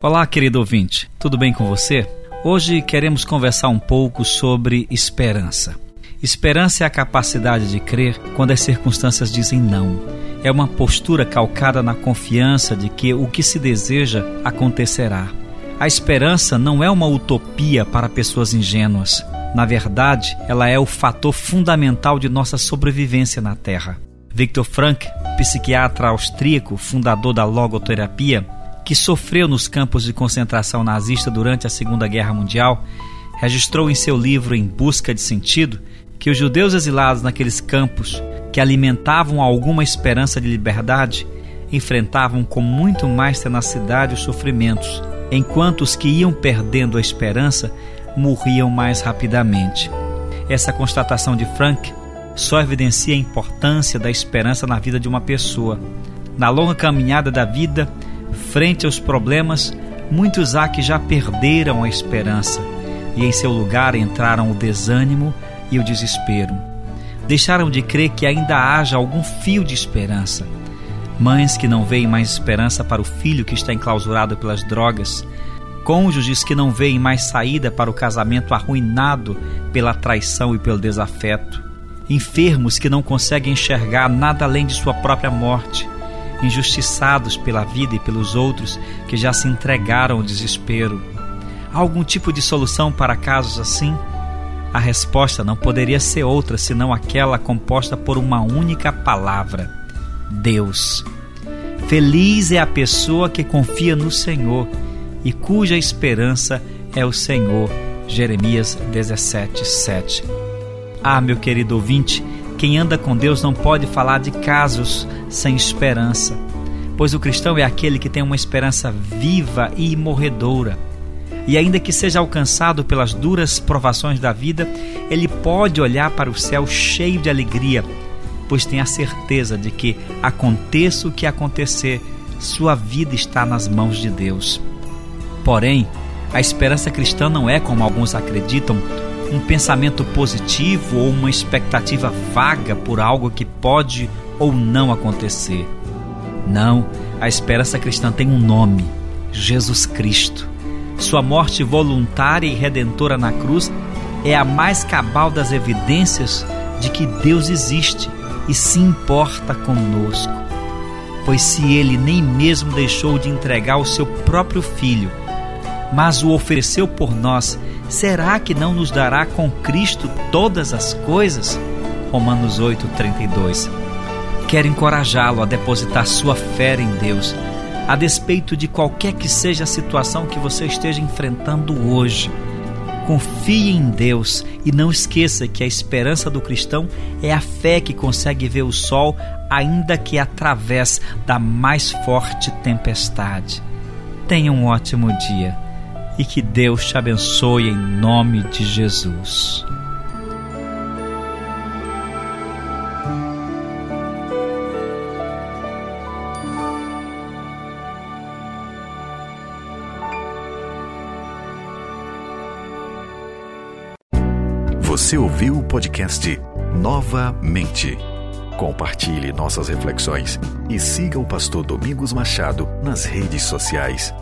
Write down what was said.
Olá, querido ouvinte, tudo bem com você? Hoje queremos conversar um pouco sobre esperança. Esperança é a capacidade de crer quando as circunstâncias dizem não. É uma postura calcada na confiança de que o que se deseja acontecerá. A esperança não é uma utopia para pessoas ingênuas. Na verdade, ela é o fator fundamental de nossa sobrevivência na Terra. Viktor Frankl, psiquiatra austríaco, fundador da logoterapia, que sofreu nos campos de concentração nazista durante a Segunda Guerra Mundial, registrou em seu livro Em Busca de Sentido que os judeus exilados naqueles campos, que alimentavam alguma esperança de liberdade, enfrentavam com muito mais tenacidade os sofrimentos, enquanto os que iam perdendo a esperança morriam mais rapidamente. Essa constatação de Frank só evidencia a importância da esperança na vida de uma pessoa. Na longa caminhada da vida, Frente aos problemas, muitos há que já perderam a esperança e em seu lugar entraram o desânimo e o desespero. Deixaram de crer que ainda haja algum fio de esperança. Mães que não veem mais esperança para o filho que está enclausurado pelas drogas, cônjuges que não veem mais saída para o casamento arruinado pela traição e pelo desafeto, enfermos que não conseguem enxergar nada além de sua própria morte injustiçados pela vida e pelos outros que já se entregaram ao desespero. Há algum tipo de solução para casos assim? A resposta não poderia ser outra senão aquela composta por uma única palavra: Deus. Feliz é a pessoa que confia no Senhor e cuja esperança é o Senhor. Jeremias 17, 7. Ah, meu querido ouvinte, quem anda com Deus não pode falar de casos sem esperança, pois o cristão é aquele que tem uma esperança viva e imorredoura. E ainda que seja alcançado pelas duras provações da vida, ele pode olhar para o céu cheio de alegria, pois tem a certeza de que, aconteça o que acontecer, sua vida está nas mãos de Deus. Porém, a esperança cristã não é, como alguns acreditam, um pensamento positivo ou uma expectativa vaga por algo que pode ou não acontecer. Não, a esperança cristã tem um nome: Jesus Cristo. Sua morte voluntária e redentora na cruz é a mais cabal das evidências de que Deus existe e se importa conosco. Pois se ele nem mesmo deixou de entregar o seu próprio filho, mas o ofereceu por nós será que não nos dará com Cristo todas as coisas? Romanos 8:32. Quero encorajá-lo a depositar sua fé em Deus, a despeito de qualquer que seja a situação que você esteja enfrentando hoje. Confie em Deus e não esqueça que a esperança do cristão é a fé que consegue ver o sol, ainda que através da mais forte tempestade. Tenha um ótimo dia e que Deus te abençoe em nome de Jesus. Você ouviu o podcast Novamente. Compartilhe nossas reflexões e siga o pastor Domingos Machado nas redes sociais